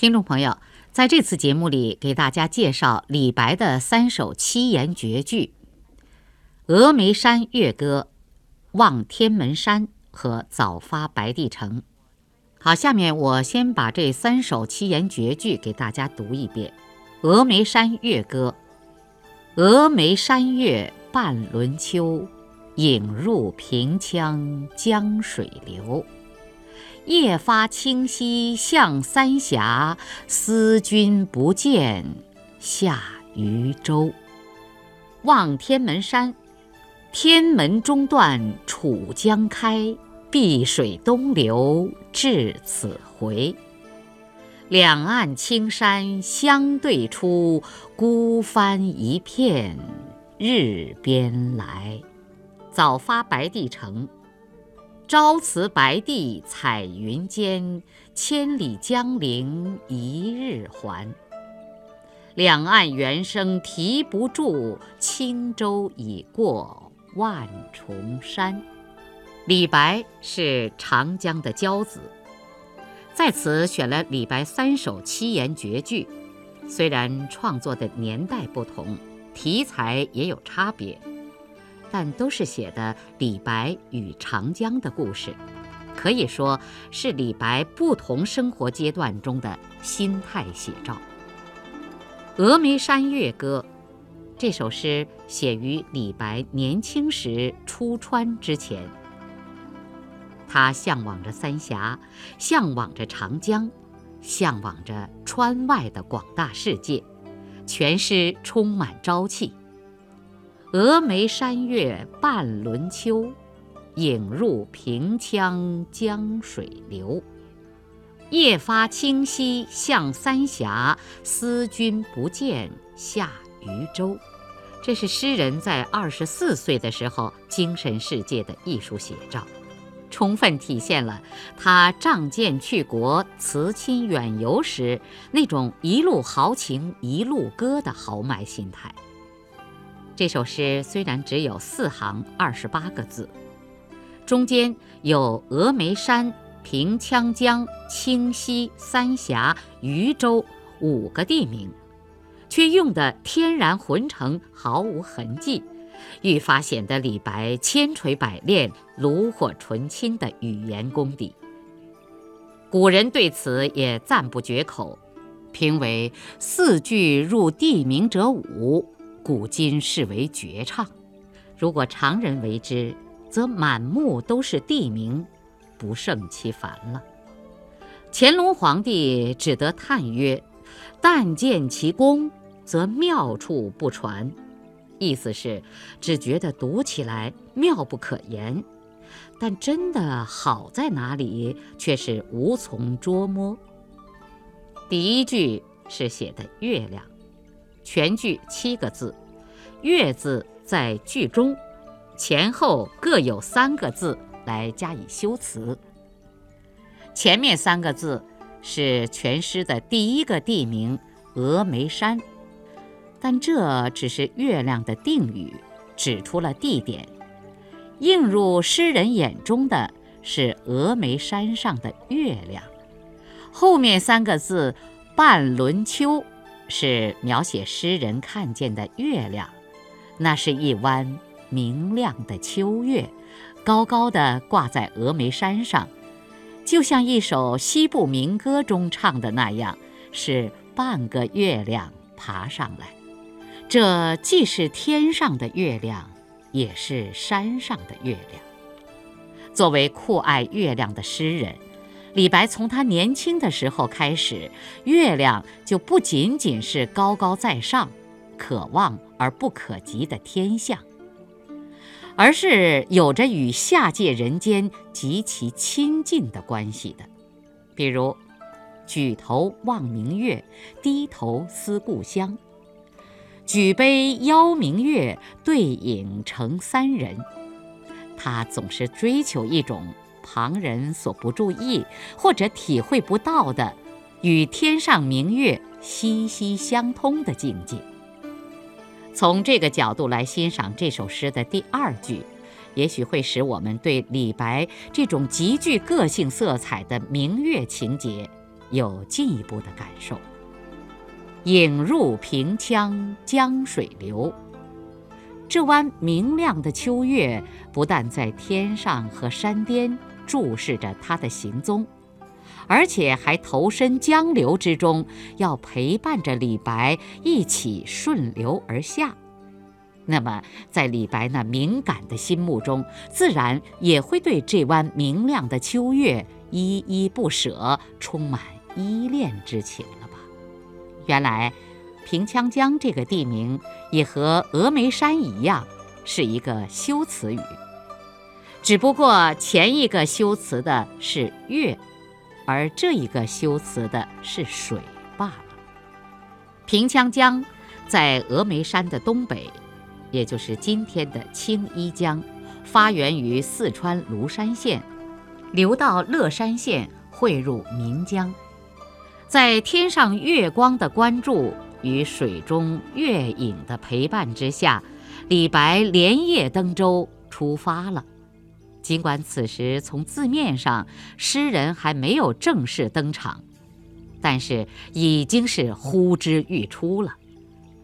听众朋友，在这次节目里，给大家介绍李白的三首七言绝句：《峨眉山月歌》《望天门山》和《早发白帝城》。好，下面我先把这三首七言绝句给大家读一遍：《峨眉山月歌》：峨眉山月半轮秋，影入平羌江水流。夜发清溪向三峡，思君不见下渝州。望天门山，天门中断楚江开，碧水东流至此回。两岸青山相对出，孤帆一片日边来。早发白帝城。朝辞白帝彩云间，千里江陵一日还。两岸猿声啼不住，轻舟已过万重山。李白是长江的骄子，在此选了李白三首七言绝句。虽然创作的年代不同，题材也有差别。但都是写的李白与长江的故事，可以说是李白不同生活阶段中的心态写照。《峨眉山月歌》这首诗写于李白年轻时出川之前，他向往着三峡，向往着长江，向往着川外的广大世界，全诗充满朝气。峨眉山月半轮秋，影入平羌江水流。夜发清溪向三峡，思君不见下渝州。这是诗人在二十四岁的时候精神世界的艺术写照，充分体现了他仗剑去国、辞亲远游时那种一路豪情一路歌的豪迈心态。这首诗虽然只有四行二十八个字，中间有峨眉山、平羌江、清溪、三峡、渝州五个地名，却用得天然浑成，毫无痕迹，愈发显得李白千锤百炼、炉火纯青的语言功底。古人对此也赞不绝口，评为四句入地名者五。古今视为绝唱，如果常人为之，则满目都是地名，不胜其烦了。乾隆皇帝只得叹曰：“但见其功，则妙处不传。”意思是只觉得读起来妙不可言，但真的好在哪里，却是无从捉摸。第一句是写的月亮。全句七个字，“月”字在句中，前后各有三个字来加以修辞。前面三个字是全诗的第一个地名“峨眉山”，但这只是月亮的定语，指出了地点。映入诗人眼中的是峨眉山上的月亮。后面三个字“半轮秋”。是描写诗人看见的月亮，那是一弯明亮的秋月，高高的挂在峨眉山上，就像一首西部民歌中唱的那样，是半个月亮爬上来。这既是天上的月亮，也是山上的月亮。作为酷爱月亮的诗人。李白从他年轻的时候开始，月亮就不仅仅是高高在上、可望而不可及的天象，而是有着与下界人间极其亲近的关系的。比如，举头望明月，低头思故乡；举杯邀明月，对影成三人。他总是追求一种。旁人所不注意或者体会不到的，与天上明月息息相通的境界。从这个角度来欣赏这首诗的第二句，也许会使我们对李白这种极具个性色彩的明月情节有进一步的感受。影入平羌江水流，这弯明亮的秋月不但在天上和山巅注视着他的行踪。而且还投身江流之中，要陪伴着李白一起顺流而下。那么，在李白那敏感的心目中，自然也会对这弯明亮的秋月依依不舍，充满依恋之情了吧？原来，平羌江这个地名也和峨眉山一样，是一个修辞语，只不过前一个修辞的是月。而这一个修辞的是水罢了。平羌江在峨眉山的东北，也就是今天的青衣江，发源于四川芦山县，流到乐山县，汇入岷江。在天上月光的关注与水中月影的陪伴之下，李白连夜登舟出发了。尽管此时从字面上诗人还没有正式登场，但是已经是呼之欲出了。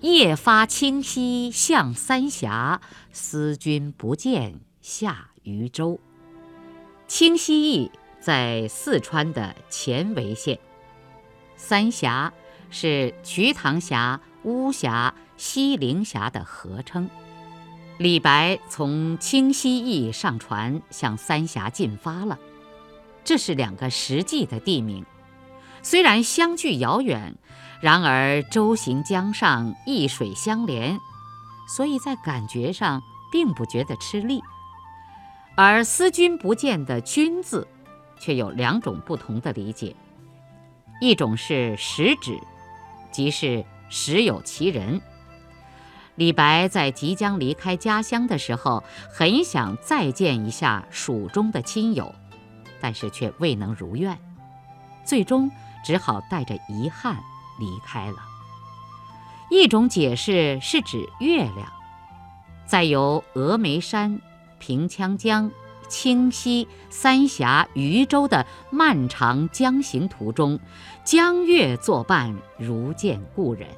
夜发清溪向三峡，思君不见下渝州。清溪驿在四川的犍为县，三峡是瞿塘峡、巫峡、西陵峡的合称。李白从清溪驿上船，向三峡进发了。这是两个实际的地名，虽然相距遥远，然而舟行江上，易水相连，所以在感觉上并不觉得吃力。而“思君不见”的“君”字，却有两种不同的理解：一种是实指，即是实有其人。李白在即将离开家乡的时候，很想再见一下蜀中的亲友，但是却未能如愿，最终只好带着遗憾离开了。一种解释是指月亮，在由峨眉山、平羌江、清溪、三峡、渝州的漫长江行途中，江月作伴，如见故人。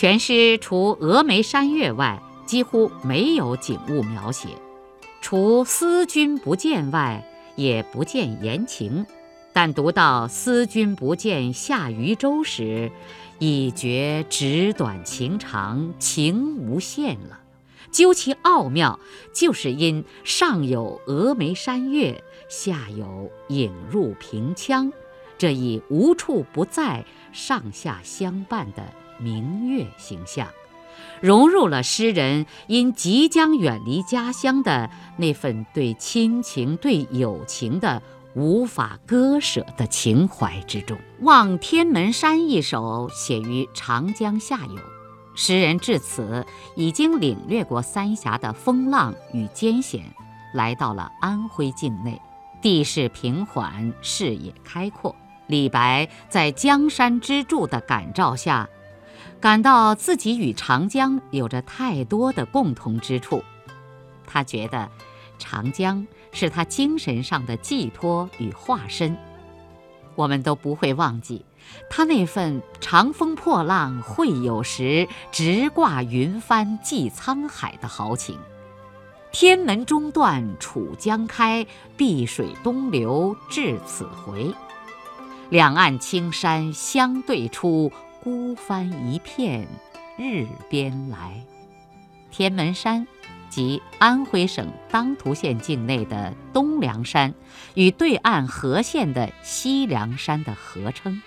全诗除峨眉山月外，几乎没有景物描写；除思君不见外，也不见言情。但读到“思君不见下渝州”时，已觉纸短情长，情无限了。究其奥妙，就是因上有峨眉山月，下有影入平羌，这一无处不在、上下相伴的。明月形象，融入了诗人因即将远离家乡的那份对亲情、对友情的无法割舍的情怀之中。《望天门山》一首写于长江下游，诗人至此已经领略过三峡的风浪与艰险，来到了安徽境内，地势平缓，视野开阔。李白在江山之柱的感召下。感到自己与长江有着太多的共同之处，他觉得长江是他精神上的寄托与化身。我们都不会忘记他那份“长风破浪会有时，直挂云帆济沧海”的豪情。天门中断楚江开，碧水东流至此回。两岸青山相对出。孤帆一片日边来，天门山即安徽省当涂县境内的东梁山，与对岸和县的西梁山的合称。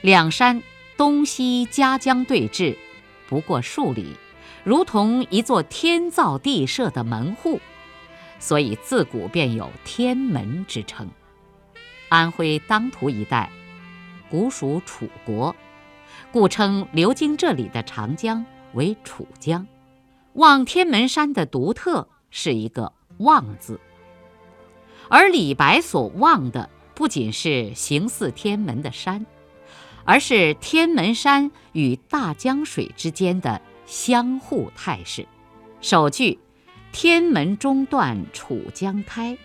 两山东西夹江对峙，不过数里，如同一座天造地设的门户，所以自古便有天门之称。安徽当涂一带，古属楚国。故称流经这里的长江为楚江。望天门山的独特是一个“望”字，而李白所望的不仅是形似天门的山，而是天门山与大江水之间的相互态势。首句“天门中断楚江开”，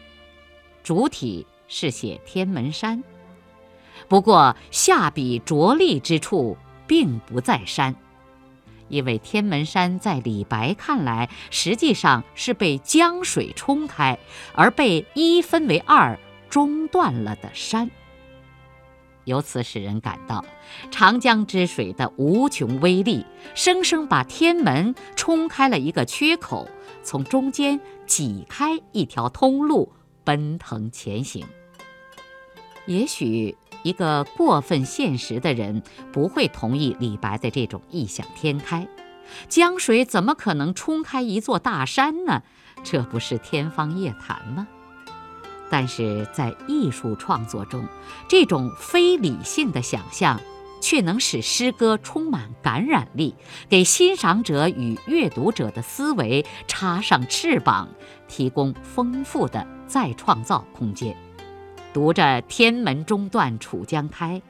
主体是写天门山。不过下笔着力之处并不在山，因为天门山在李白看来实际上是被江水冲开而被一分为二中断了的山。由此使人感到，长江之水的无穷威力，生生把天门冲开了一个缺口，从中间挤开一条通路，奔腾前行。也许一个过分现实的人不会同意李白的这种异想天开，江水怎么可能冲开一座大山呢？这不是天方夜谭吗？但是在艺术创作中，这种非理性的想象，却能使诗歌充满感染力，给欣赏者与阅读者的思维插上翅膀，提供丰富的再创造空间。读着“天门中断楚江开”，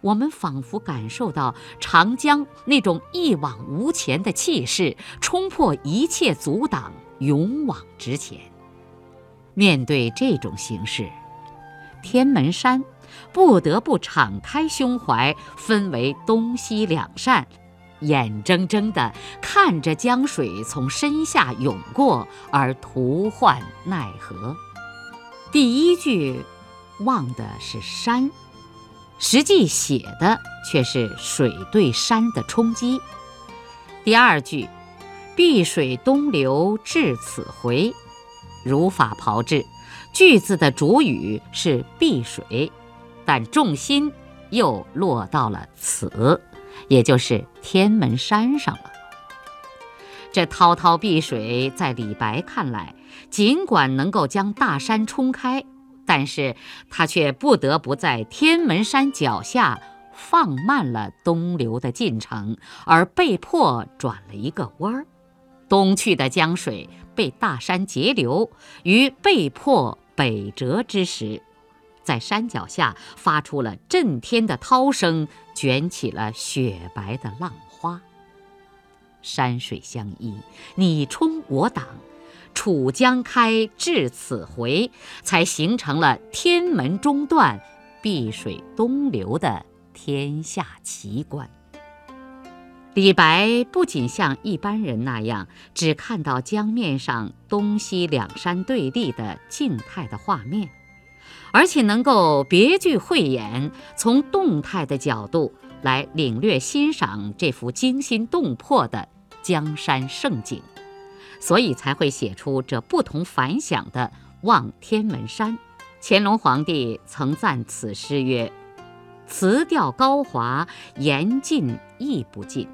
我们仿佛感受到长江那种一往无前的气势，冲破一切阻挡，勇往直前。面对这种形势，天门山不得不敞开胸怀，分为东西两扇，眼睁睁地看着江水从身下涌过，而徒唤奈何。第一句望的是山，实际写的却是水对山的冲击。第二句，碧水东流至此回。如法炮制，句子的主语是碧水，但重心又落到了此，也就是天门山上了。这滔滔碧水，在李白看来，尽管能够将大山冲开，但是他却不得不在天门山脚下放慢了东流的进程，而被迫转了一个弯儿。东去的江水被大山截流，于被迫北折之时，在山脚下发出了震天的涛声，卷起了雪白的浪花。山水相依，你冲我挡，楚江开至此回，才形成了天门中断，碧水东流的天下奇观。李白不仅像一般人那样只看到江面上东西两山对立的静态的画面，而且能够别具慧眼，从动态的角度来领略欣赏这幅惊心动魄的江山胜景，所以才会写出这不同凡响的《望天门山》。乾隆皇帝曾赞此诗曰：“词调高华，言尽意不尽。”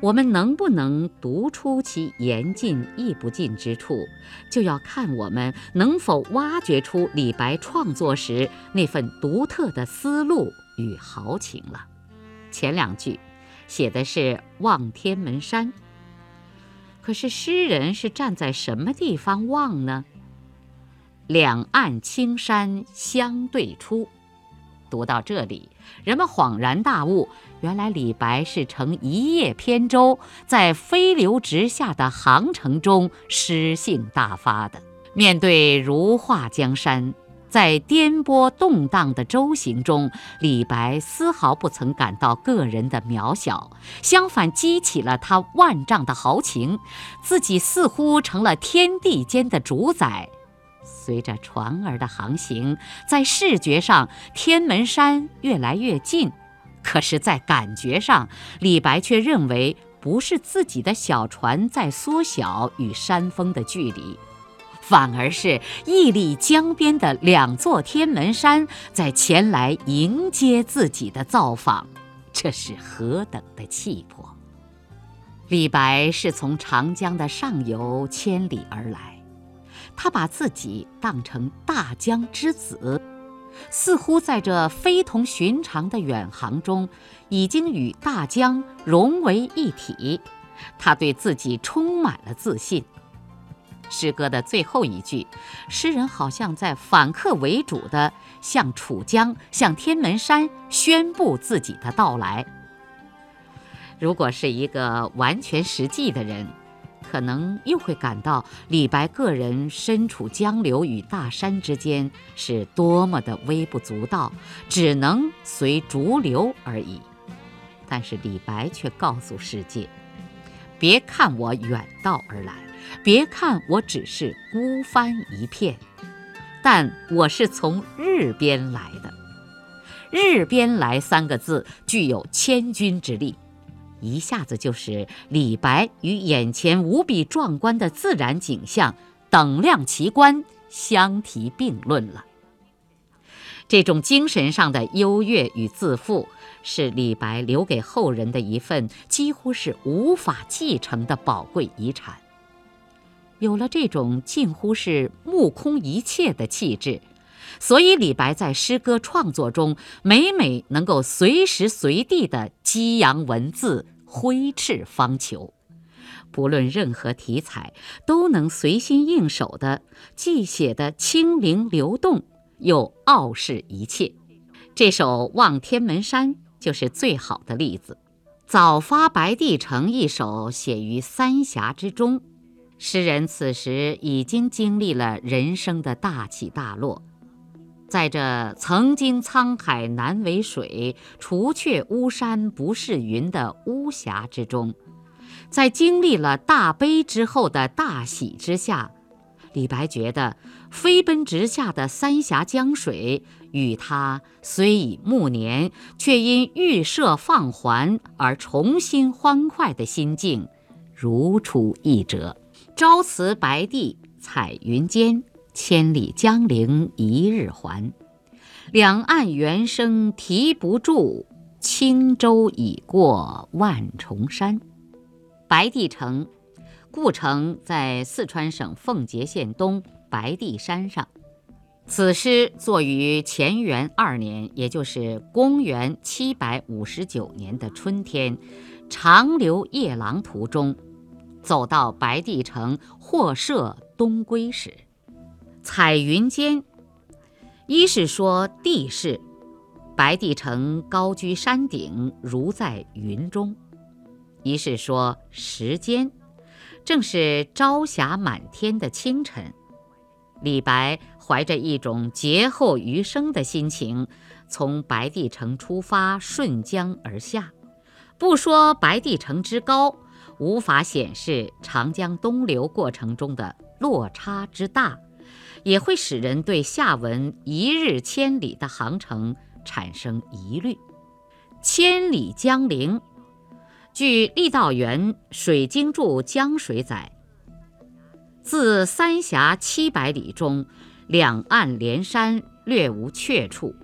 我们能不能读出其言尽意不尽之处，就要看我们能否挖掘出李白创作时那份独特的思路与豪情了。前两句写的是望天门山，可是诗人是站在什么地方望呢？两岸青山相对出。读到这里，人们恍然大悟，原来李白是乘一叶扁舟，在飞流直下的航程中诗兴大发的。面对如画江山，在颠簸动荡的舟行中，李白丝毫不曾感到个人的渺小，相反激起了他万丈的豪情，自己似乎成了天地间的主宰。随着船儿的航行，在视觉上天门山越来越近，可是，在感觉上，李白却认为不是自己的小船在缩小与山峰的距离，反而是屹立江边的两座天门山在前来迎接自己的造访，这是何等的气魄！李白是从长江的上游千里而来。他把自己当成大江之子，似乎在这非同寻常的远航中，已经与大江融为一体。他对自己充满了自信。诗歌的最后一句，诗人好像在反客为主地向楚江、向天门山宣布自己的到来。如果是一个完全实际的人，可能又会感到李白个人身处江流与大山之间是多么的微不足道，只能随逐流而已。但是李白却告诉世界：别看我远道而来，别看我只是孤帆一片，但我是从日边来的。日边来三个字具有千钧之力。一下子就使李白与眼前无比壮观的自然景象等量齐观，相提并论了。这种精神上的优越与自负，是李白留给后人的一份几乎是无法继承的宝贵遗产。有了这种近乎是目空一切的气质。所以，李白在诗歌创作中，每每能够随时随地的激扬文字，挥斥方遒，不论任何题材，都能随心应手的，既写得清灵流动，又傲视一切。这首《望天门山》就是最好的例子。《早发白帝城》一首写于三峡之中，诗人此时已经经历了人生的大起大落。在这曾经沧海难为水，除却巫山不是云的巫峡之中，在经历了大悲之后的大喜之下，李白觉得飞奔直下的三峡江水与他虽已暮年，却因预设放还而重新欢快的心境，如出一辙。朝辞白帝彩云间。千里江陵一日还，两岸猿声啼不住，轻舟已过万重山。白帝城，故城在四川省奉节县东白帝山上。此诗作于乾元二年，也就是公元七百五十九年的春天，长留夜郎途中，走到白帝城获赦东归时。彩云间，一是说地势，白帝城高居山顶，如在云中；一是说时间，正是朝霞满天的清晨。李白怀着一种劫后余生的心情，从白帝城出发，顺江而下。不说白帝城之高，无法显示长江东流过程中的落差之大。也会使人对下文“一日千里”的航程产生疑虑。千里江陵，据郦道元《水经注·江水》载，自三峡七百里中，两岸连山，略无阙处。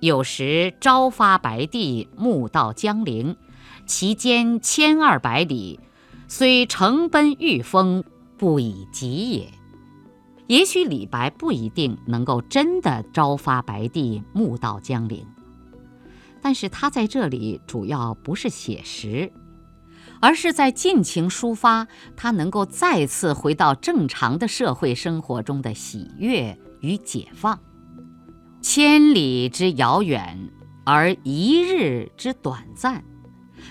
有时朝发白帝，暮到江陵，其间千二百里，虽乘奔御风，不以及也。也许李白不一定能够真的朝发白帝，暮到江陵，但是他在这里主要不是写实，而是在尽情抒发他能够再次回到正常的社会生活中的喜悦与解放。千里之遥远，而一日之短暂，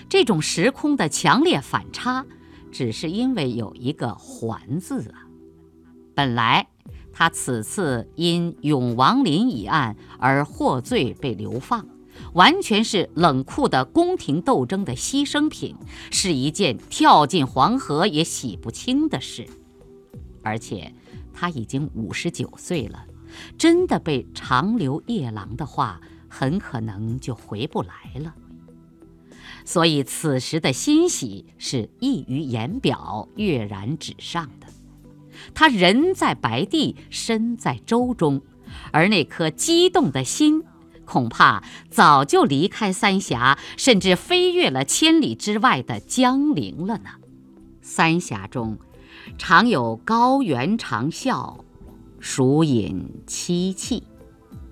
这种时空的强烈反差，只是因为有一个“还”字啊。本来，他此次因永王林一案而获罪被流放，完全是冷酷的宫廷斗争的牺牲品，是一件跳进黄河也洗不清的事。而且他已经五十九岁了，真的被长留夜郎的话，很可能就回不来了。所以此时的欣喜是溢于言表、跃然纸上的。他人在白帝，身在舟中，而那颗激动的心，恐怕早就离开三峡，甚至飞越了千里之外的江陵了呢。三峡中，常有高原长啸，属饮凄泣，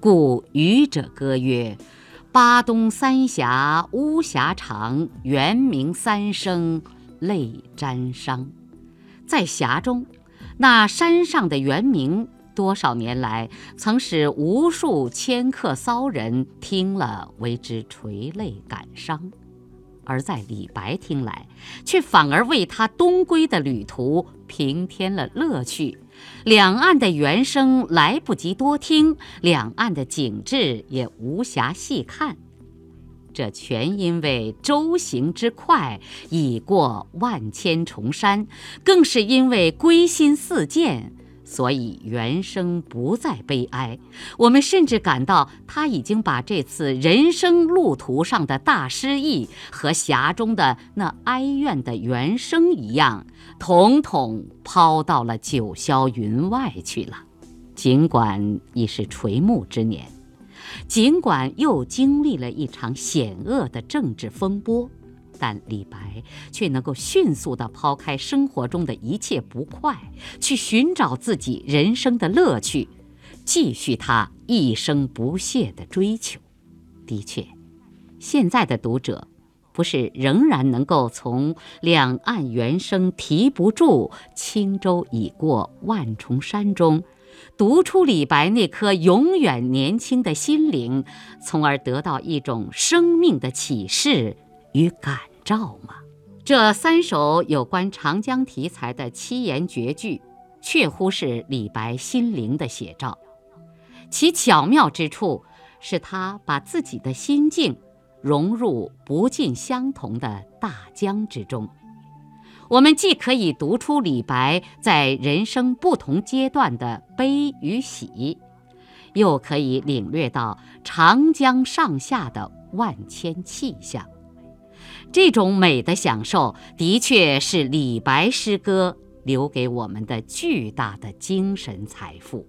故渔者歌曰：“巴东三峡巫峡长，猿鸣三声泪沾裳。”在峡中。那山上的猿鸣，多少年来曾使无数迁客骚人听了为之垂泪感伤。而在李白听来，却反而为他东归的旅途平添了乐趣。两岸的原声来不及多听，两岸的景致也无暇细看。这全因为舟行之快，已过万千重山；更是因为归心似箭，所以原声不再悲哀。我们甚至感到他已经把这次人生路途上的大失意和匣中的那哀怨的原声一样，统统抛到了九霄云外去了。尽管已是垂暮之年。尽管又经历了一场险恶的政治风波，但李白却能够迅速地抛开生活中的一切不快，去寻找自己人生的乐趣，继续他一生不懈的追求。的确，现在的读者，不是仍然能够从“两岸猿声啼不住，轻舟已过万重山”中。读出李白那颗永远年轻的心灵，从而得到一种生命的启示与感召吗？这三首有关长江题材的七言绝句，确乎是李白心灵的写照。其巧妙之处，是他把自己的心境融入不尽相同的大江之中。我们既可以读出李白在人生不同阶段的悲与喜，又可以领略到长江上下的万千气象。这种美的享受，的确是李白诗歌留给我们的巨大的精神财富。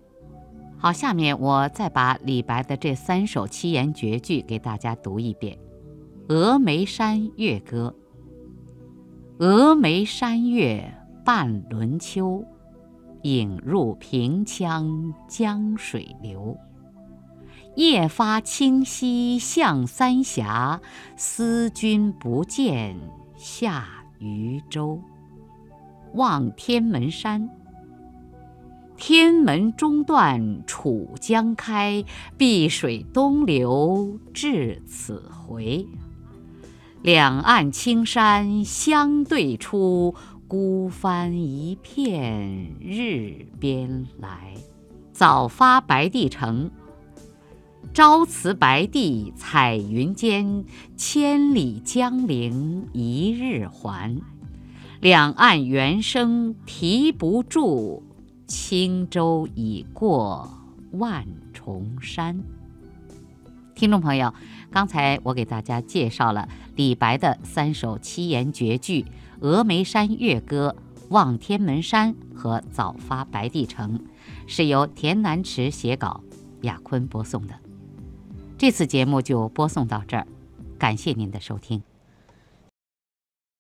好，下面我再把李白的这三首七言绝句给大家读一遍：《峨眉山月歌》。峨眉山月半轮秋，影入平羌江水流。夜发清溪向三峡，思君不见下渝州。望天门山，天门中断楚江开，碧水东流至此回。两岸青山相对出，孤帆一片日边来。早发白帝城，朝辞白帝彩云间，千里江陵一日还。两岸猿声啼不住，轻舟已过万重山。听众朋友，刚才我给大家介绍了李白的三首七言绝句《峨眉山月歌》《望天门山》和《早发白帝城》，是由田南池写稿，雅坤播送的。这次节目就播送到这儿，感谢您的收听。